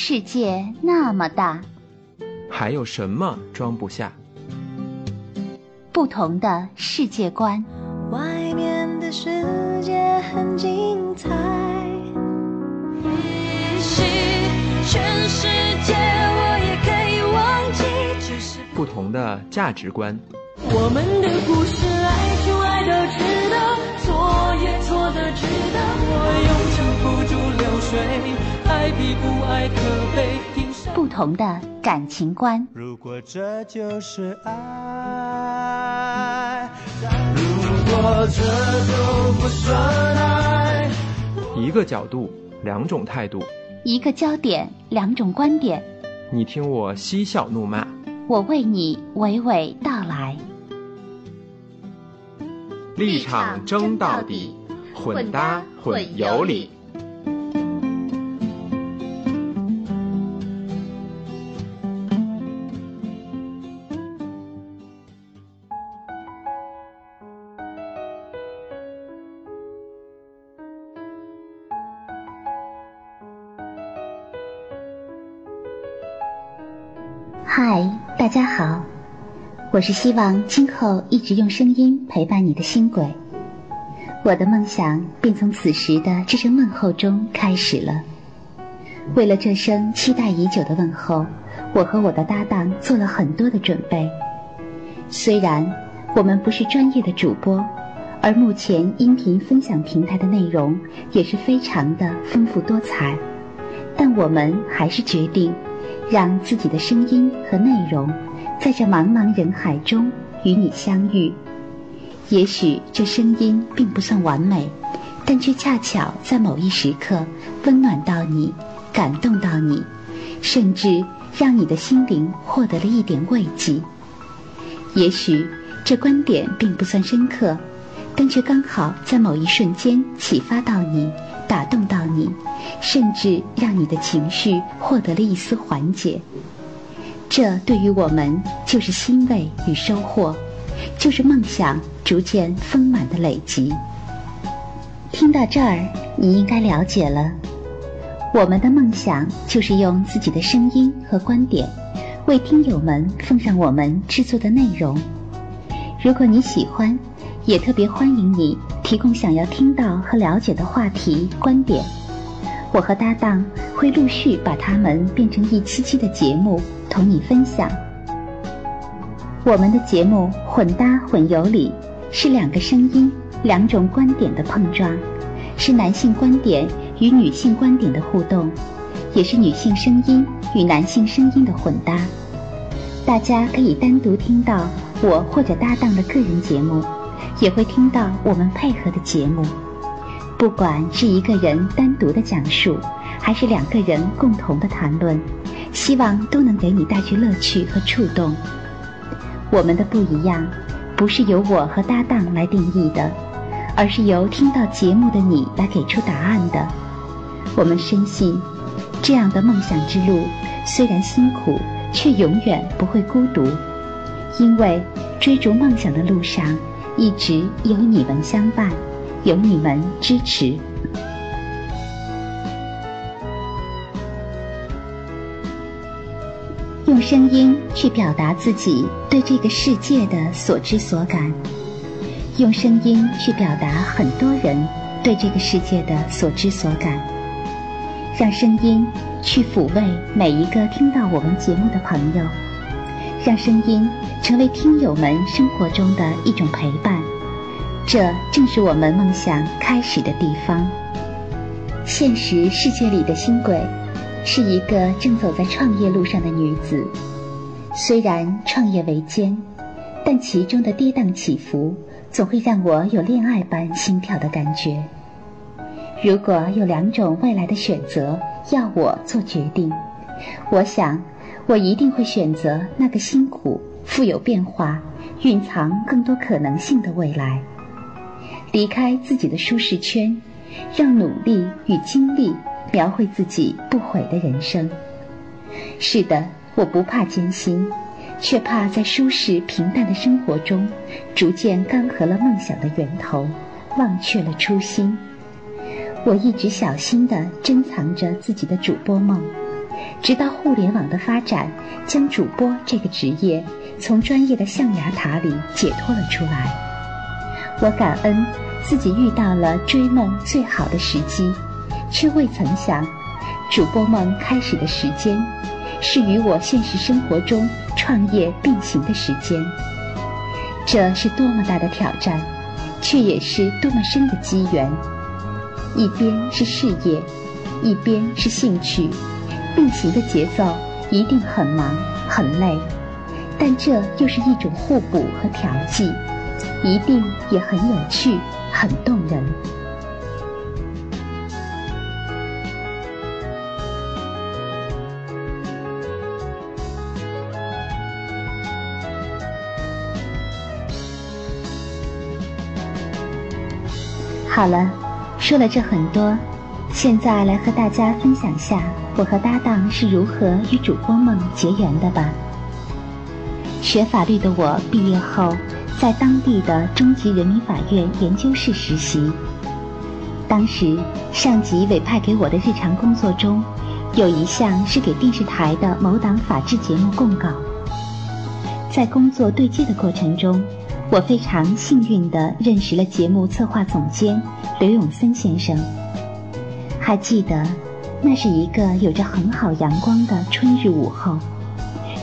世界那么大，还有什么装不下？不同的世界观。外面的世界很精彩。全世界我也可以忘记，只是不同的价值观。我们的故事，爱就爱到值得，错也错的值得。我用撑不住流水，爱比不爱可悲。不同的感情观。如果这就是爱，如果这都不算爱，一个角度，两种态度。一个焦点，两种观点，你听我嬉笑怒骂，我为你娓娓道来。立场争到底，混搭混有理。我是希望今后一直用声音陪伴你的星轨。我的梦想便从此时的这声问候中开始了。为了这声期待已久的问候，我和我的搭档做了很多的准备。虽然我们不是专业的主播，而目前音频分享平台的内容也是非常的丰富多彩，但我们还是决定。让自己的声音和内容，在这茫茫人海中与你相遇。也许这声音并不算完美，但却恰巧在某一时刻温暖到你，感动到你，甚至让你的心灵获得了一点慰藉。也许这观点并不算深刻，但却刚好在某一瞬间启发到你。打动到你，甚至让你的情绪获得了一丝缓解。这对于我们就是欣慰与收获，就是梦想逐渐丰满的累积。听到这儿，你应该了解了，我们的梦想就是用自己的声音和观点，为听友们奉上我们制作的内容。如果你喜欢，也特别欢迎你。提供想要听到和了解的话题、观点，我和搭档会陆续把它们变成一期期的节目，同你分享。我们的节目混搭混有理，是两个声音、两种观点的碰撞，是男性观点与女性观点的互动，也是女性声音与男性声音的混搭。大家可以单独听到我或者搭档的个人节目。也会听到我们配合的节目，不管是一个人单独的讲述，还是两个人共同的谈论，希望都能给你带去乐趣和触动。我们的不一样，不是由我和搭档来定义的，而是由听到节目的你来给出答案的。我们深信，这样的梦想之路虽然辛苦，却永远不会孤独，因为追逐梦想的路上。一直有你们相伴，有你们支持，用声音去表达自己对这个世界的所知所感，用声音去表达很多人对这个世界的所知所感，让声音去抚慰每一个听到我们节目的朋友。让声音成为听友们生活中的一种陪伴，这正是我们梦想开始的地方。现实世界里的新轨，是一个正走在创业路上的女子。虽然创业维艰，但其中的跌宕起伏，总会让我有恋爱般心跳的感觉。如果有两种未来的选择要我做决定，我想。我一定会选择那个辛苦、富有变化、蕴藏更多可能性的未来。离开自己的舒适圈，让努力与经历描绘自己不悔的人生。是的，我不怕艰辛，却怕在舒适平淡的生活中，逐渐干涸了梦想的源头，忘却了初心。我一直小心地珍藏着自己的主播梦。直到互联网的发展，将主播这个职业从专业的象牙塔里解脱了出来。我感恩自己遇到了追梦最好的时机，却未曾想，主播梦开始的时间，是与我现实生活中创业并行的时间。这是多么大的挑战，却也是多么深的机缘。一边是事业，一边是兴趣，并行的节奏一定很忙很累，但这又是一种互补和调剂，一定也很有趣，很动人。好了，说了这很多，现在来和大家分享下我和搭档是如何与主播梦结缘的吧。学法律的我毕业后，在当地的中级人民法院研究室实习。当时上级委派给我的日常工作中，有一项是给电视台的某档法制节目供稿。在工作对接的过程中。我非常幸运地认识了节目策划总监刘永森先生。还记得，那是一个有着很好阳光的春日午后。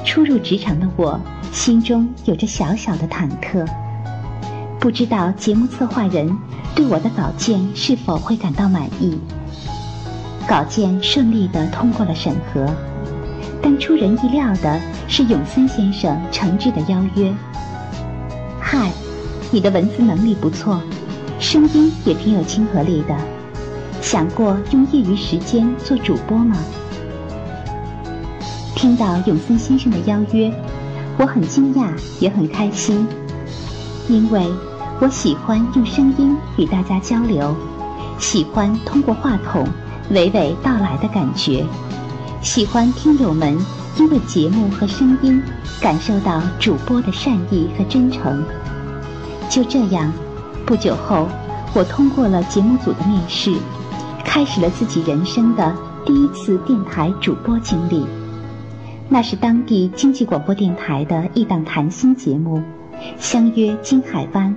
初入职场的我，心中有着小小的忐忑，不知道节目策划人对我的稿件是否会感到满意。稿件顺利的通过了审核，但出人意料的是，永森先生诚挚的邀约。嗨，你的文字能力不错，声音也挺有亲和力的。想过用业余时间做主播吗？听到永森先生的邀约，我很惊讶，也很开心，因为我喜欢用声音与大家交流，喜欢通过话筒娓娓道来的感觉，喜欢听友们因为节目和声音。感受到主播的善意和真诚。就这样，不久后，我通过了节目组的面试，开始了自己人生的第一次电台主播经历。那是当地经济广播电台的一档谈心节目，相约金海湾。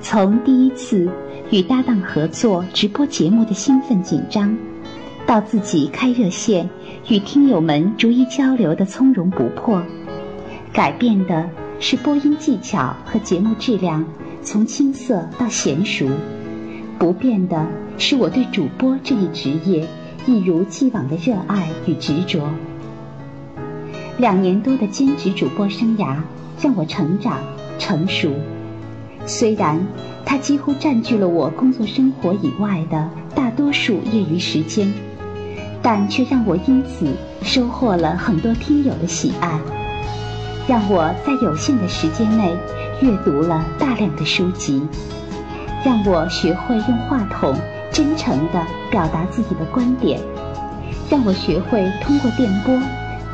从第一次与搭档合作直播节目的兴奋紧张，到自己开热线与听友们逐一交流的从容不迫。改变的是播音技巧和节目质量，从青涩到娴熟；不变的是我对主播这一职业一如既往的热爱与执着。两年多的兼职主播生涯让我成长成熟，虽然它几乎占据了我工作生活以外的大多数业余时间，但却让我因此收获了很多听友的喜爱。让我在有限的时间内阅读了大量的书籍，让我学会用话筒真诚地表达自己的观点，让我学会通过电波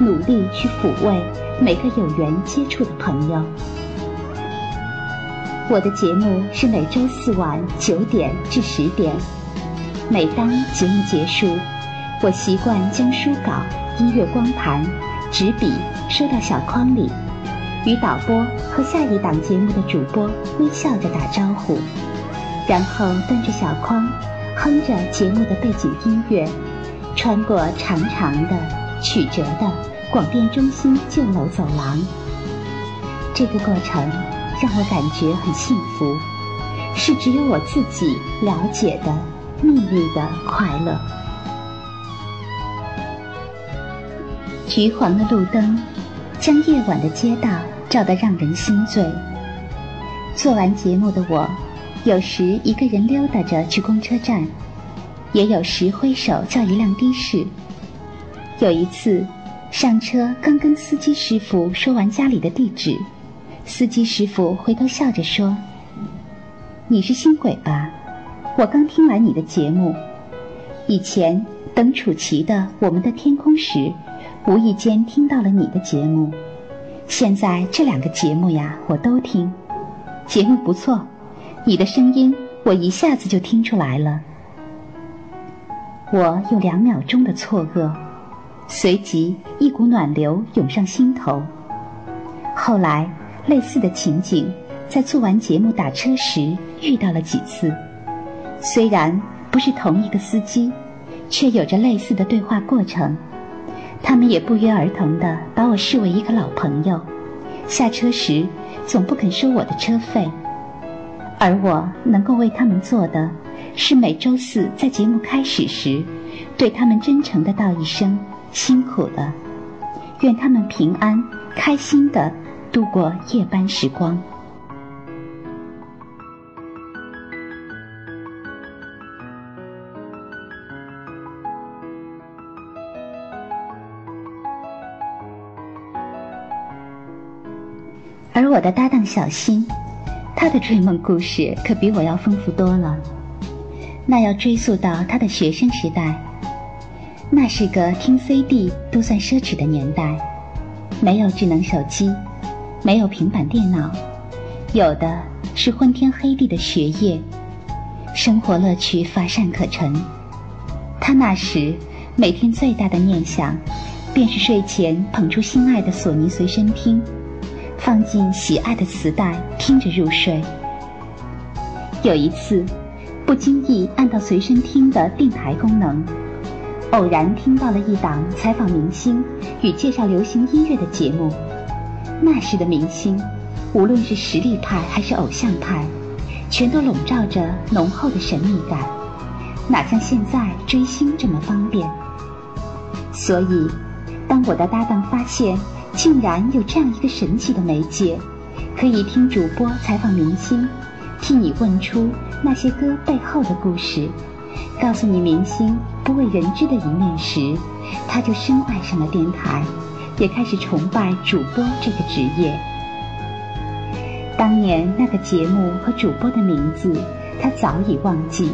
努力去抚慰每个有缘接触的朋友。我的节目是每周四晚九点至十点，每当节目结束，我习惯将书稿、音乐光盘。纸笔收到小筐里，与导播和下一档节目的主播微笑着打招呼，然后端着小筐，哼着节目的背景音乐，穿过长长的、曲折的广电中心旧楼走廊。这个过程让我感觉很幸福，是只有我自己了解的秘密的快乐。橘黄的路灯，将夜晚的街道照得让人心醉。做完节目的我，有时一个人溜达着去公车站，也有时挥手叫一辆的士。有一次，上车刚跟司机师傅说完家里的地址，司机师傅回头笑着说：“你是新鬼吧？我刚听完你的节目，以前等楚奇的《我们的天空》时。”无意间听到了你的节目，现在这两个节目呀，我都听，节目不错，你的声音我一下子就听出来了。我有两秒钟的错愕，随即一股暖流涌上心头。后来，类似的情景在做完节目打车时遇到了几次，虽然不是同一个司机，却有着类似的对话过程。他们也不约而同地把我视为一个老朋友，下车时总不肯收我的车费，而我能够为他们做的，是每周四在节目开始时，对他们真诚地道一声。辛苦了，愿他们平安、开心的度过夜班时光。而我的搭档小新，他的追梦故事可比我要丰富多了。那要追溯到他的学生时代。那是个听 CD 都算奢侈的年代，没有智能手机，没有平板电脑，有的是昏天黑地的学业，生活乐趣乏善可陈。他那时每天最大的念想，便是睡前捧出心爱的索尼随身听，放进喜爱的磁带，听着入睡。有一次，不经意按到随身听的定台功能。偶然听到了一档采访明星与介绍流行音乐的节目，那时的明星，无论是实力派还是偶像派，全都笼罩着浓厚的神秘感，哪像现在追星这么方便？所以，当我的搭档发现竟然有这样一个神奇的媒介，可以听主播采访明星，替你问出那些歌背后的故事。告诉你明星不为人知的一面时，他就深爱上了电台，也开始崇拜主播这个职业。当年那个节目和主播的名字，他早已忘记，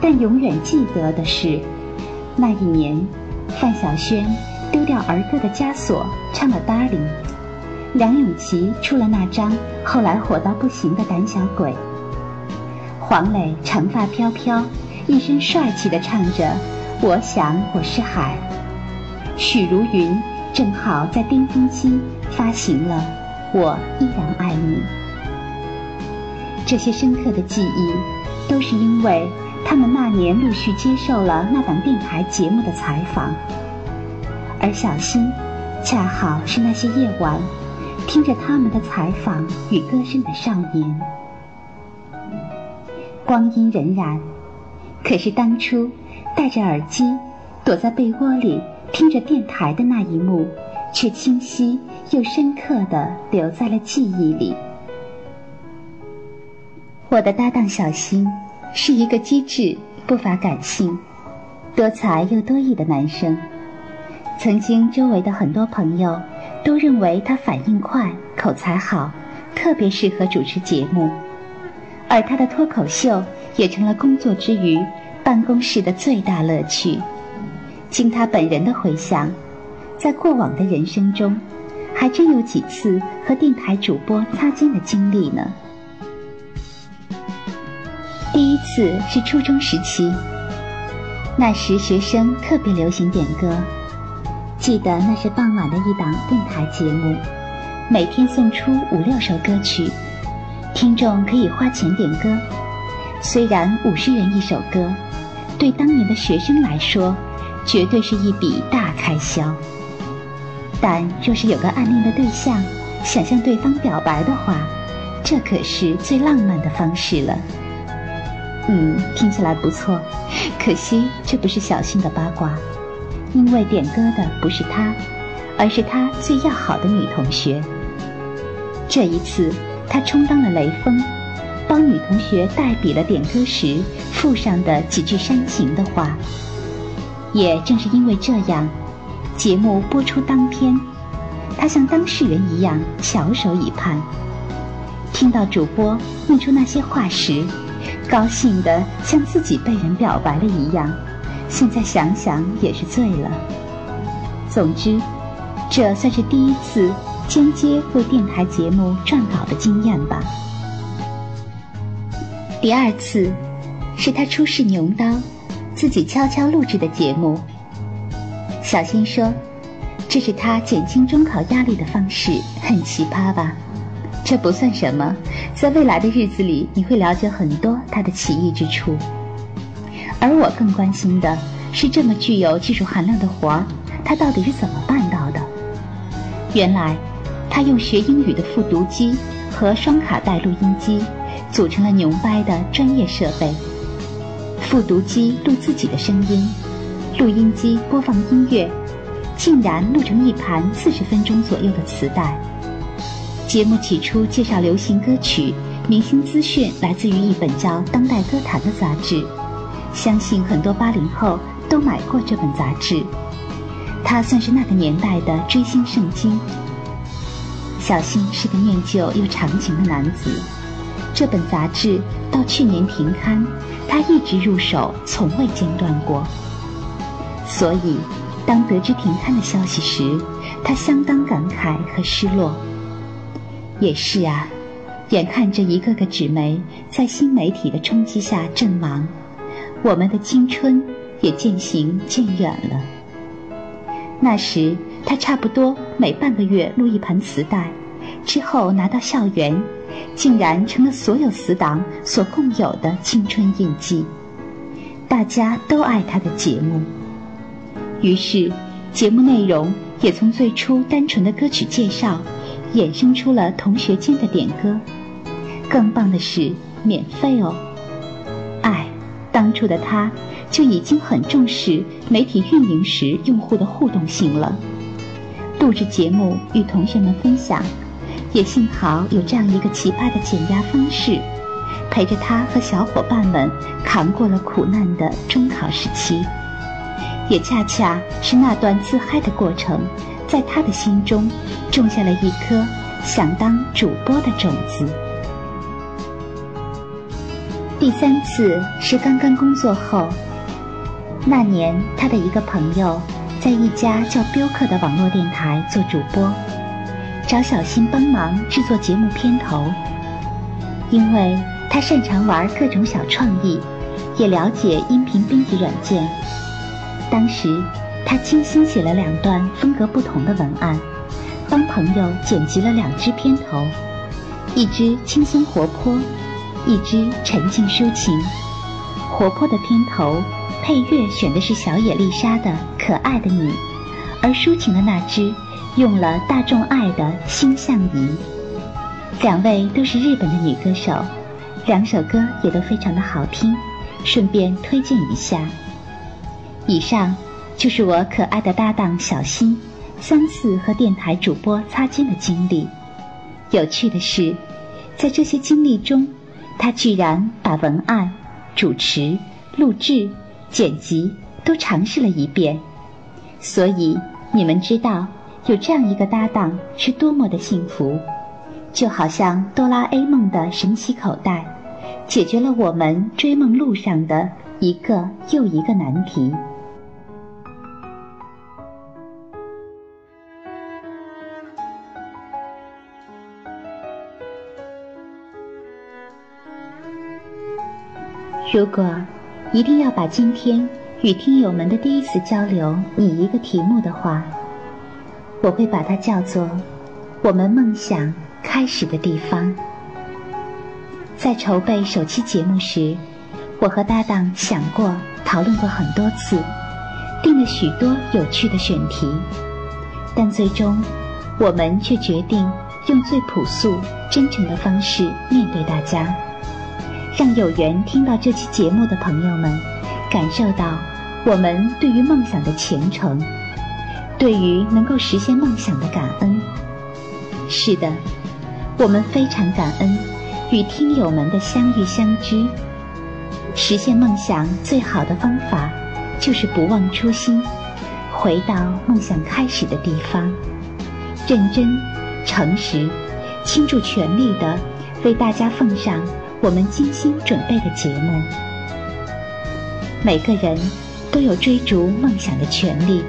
但永远记得的是，那一年，范晓萱丢掉儿歌的枷锁，唱了《Darling》，梁咏琪出了那张后来火到不行的《胆小鬼》，黄磊长发飘飘。一身帅气的唱着《我想我是海》，许茹芸正好在巅峰期发行了《我依然爱你》。这些深刻的记忆，都是因为他们那年陆续接受了那档电台节目的采访，而小新，恰好是那些夜晚听着他们的采访与歌声的少年。光阴荏苒。可是当初戴着耳机躲在被窝里听着电台的那一幕，却清晰又深刻的留在了记忆里。我的搭档小新是一个机智、不乏感性、多才又多艺的男生。曾经周围的很多朋友都认为他反应快、口才好，特别适合主持节目，而他的脱口秀。也成了工作之余办公室的最大乐趣。经他本人的回想，在过往的人生中，还真有几次和电台主播擦肩的经历呢。第一次是初中时期，那时学生特别流行点歌，记得那是傍晚的一档电台节目，每天送出五六首歌曲，听众可以花钱点歌。虽然五十元一首歌，对当年的学生来说，绝对是一笔大开销。但若是有个暗恋的对象，想向对方表白的话，这可是最浪漫的方式了。嗯，听起来不错，可惜这不是小新的八卦，因为点歌的不是他，而是他最要好的女同学。这一次，他充当了雷锋。帮女同学代笔了点歌时附上的几句煽情的话。也正是因为这样，节目播出当天，他像当事人一样翘首以盼。听到主播念出那些话时，高兴的像自己被人表白了一样。现在想想也是醉了。总之，这算是第一次间接为电台节目撰稿的经验吧。第二次，是他出示牛刀，自己悄悄录制的节目。小新说：“这是他减轻中考压力的方式，很奇葩吧？这不算什么，在未来的日子里，你会了解很多他的奇异之处。而我更关心的是，这么具有技术含量的活儿，他到底是怎么办到的？原来，他用学英语的复读机和双卡带录音机，组成了牛掰的专业设备。复读机录自己的声音。”录音机播放音乐，竟然录成一盘四十分钟左右的磁带。节目起初介绍流行歌曲，明星资讯来自于一本叫《当代歌坛》的杂志，相信很多八零后都买过这本杂志。它算是那个年代的追星圣经。小新是个念旧又长情的男子，这本杂志到去年停刊，他一直入手，从未间断过。所以，当得知停刊的消息时，他相当感慨和失落。也是啊，眼看着一个个纸媒在新媒体的冲击下阵亡，我们的青春也渐行渐远了。那时，他差不多每半个月录一盘磁带，之后拿到校园，竟然成了所有死党所共有的青春印记。大家都爱他的节目。于是，节目内容也从最初单纯的歌曲介绍，衍生出了同学间的点歌。更棒的是，免费哦！哎，当初的他就已经很重视媒体运营时用户的互动性了。录制节目与同学们分享，也幸好有这样一个奇葩的减压方式，陪着他和小伙伴们扛过了苦难的中考时期。也恰恰是那段自嗨的过程，在他的心中种下了一颗想当主播的种子。第三次是刚刚工作后，那年他的一个朋友在一家叫标客的网络电台做主播，找小新帮忙制作节目片头，因为他擅长玩各种小创意，也了解音频编辑软件。当时，他精心写了两段风格不同的文案，帮朋友剪辑了两支片头，一支轻松活泼，一支沉静抒情。活泼的片头配乐选的是小野丽莎的《可爱的你》，而抒情的那支用了大众爱的《心相宜》。两位都是日本的女歌手，两首歌也都非常的好听，顺便推荐一下。以上就是我可爱的搭档小新三次和电台主播擦肩的经历。有趣的是，在这些经历中，他居然把文案、主持、录制、剪辑都尝试了一遍。所以你们知道，有这样一个搭档是多么的幸福，就好像哆啦 A 梦的神奇口袋，解决了我们追梦路上的一个又一个难题。如果一定要把今天与听友们的第一次交流拟一个题目的话，我会把它叫做“我们梦想开始的地方”。在筹备首期节目时，我和搭档想过、讨论过很多次，定了许多有趣的选题，但最终我们却决定用最朴素、真诚的方式面对大家。让有缘听到这期节目的朋友们，感受到我们对于梦想的虔诚，对于能够实现梦想的感恩。是的，我们非常感恩与听友们的相遇相知。实现梦想最好的方法，就是不忘初心，回到梦想开始的地方，认真、诚实、倾注全力的为大家奉上。我们精心准备的节目，每个人都有追逐梦想的权利。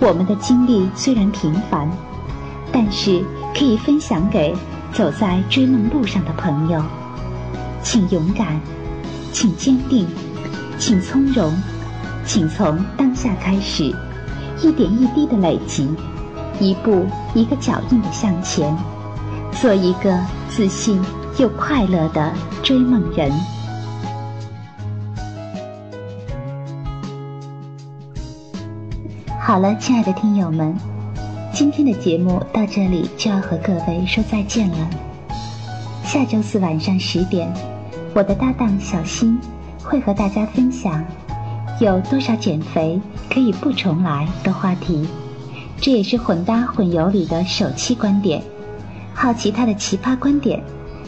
我们的经历虽然平凡，但是可以分享给走在追梦路上的朋友。请勇敢，请坚定，请从容，请从当下开始，一点一滴的累积，一步一个脚印的向前，做一个自信又快乐的追梦人。好了，亲爱的听友们，今天的节目到这里就要和各位说再见了。下周四晚上十点，我的搭档小新会和大家分享有多少减肥可以不重来的话题，这也是混搭混游里的首期观点。好奇他的奇葩观点，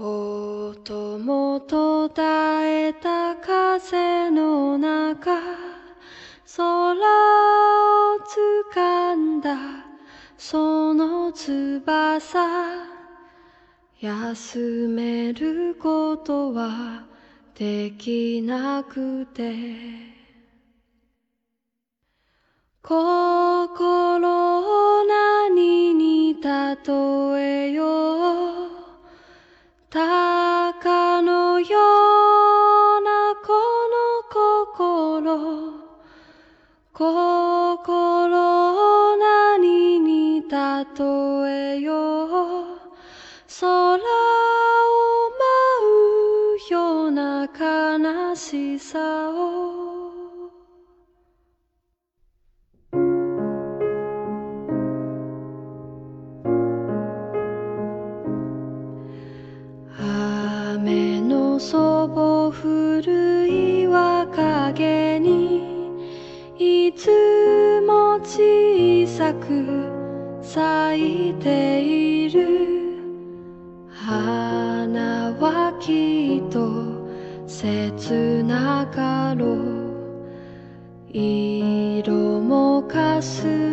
音も途絶えた風の中空を掴んだその翼。休めることはできなくて。心を何に例えよう。たかのようなこの心。心を何に例えよう。空を舞うような悲しさを。く咲いている花はきっと切なかろう。色もかす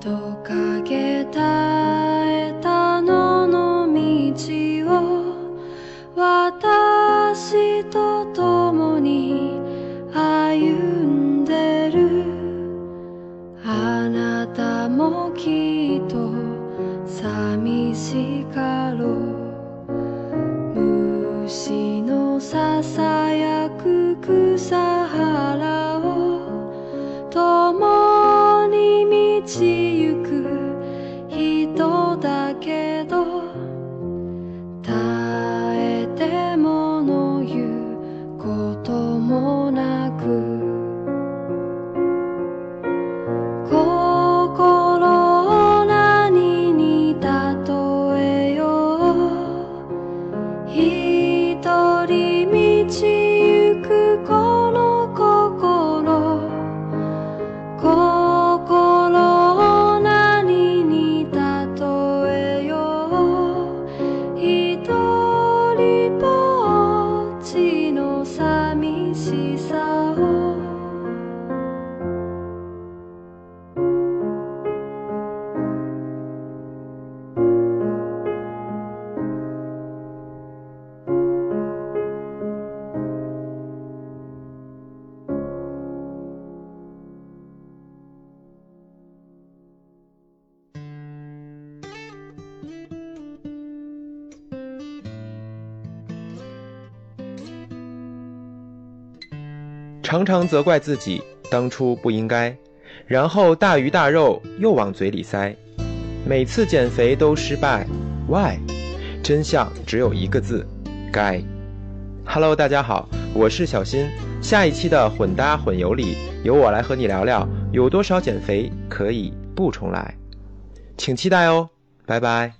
トカゲだ常常责怪自己当初不应该，然后大鱼大肉又往嘴里塞，每次减肥都失败，Why？真相只有一个字，该。Hello，大家好，我是小新。下一期的混搭混游里，由我来和你聊聊有多少减肥可以不重来，请期待哦，拜拜。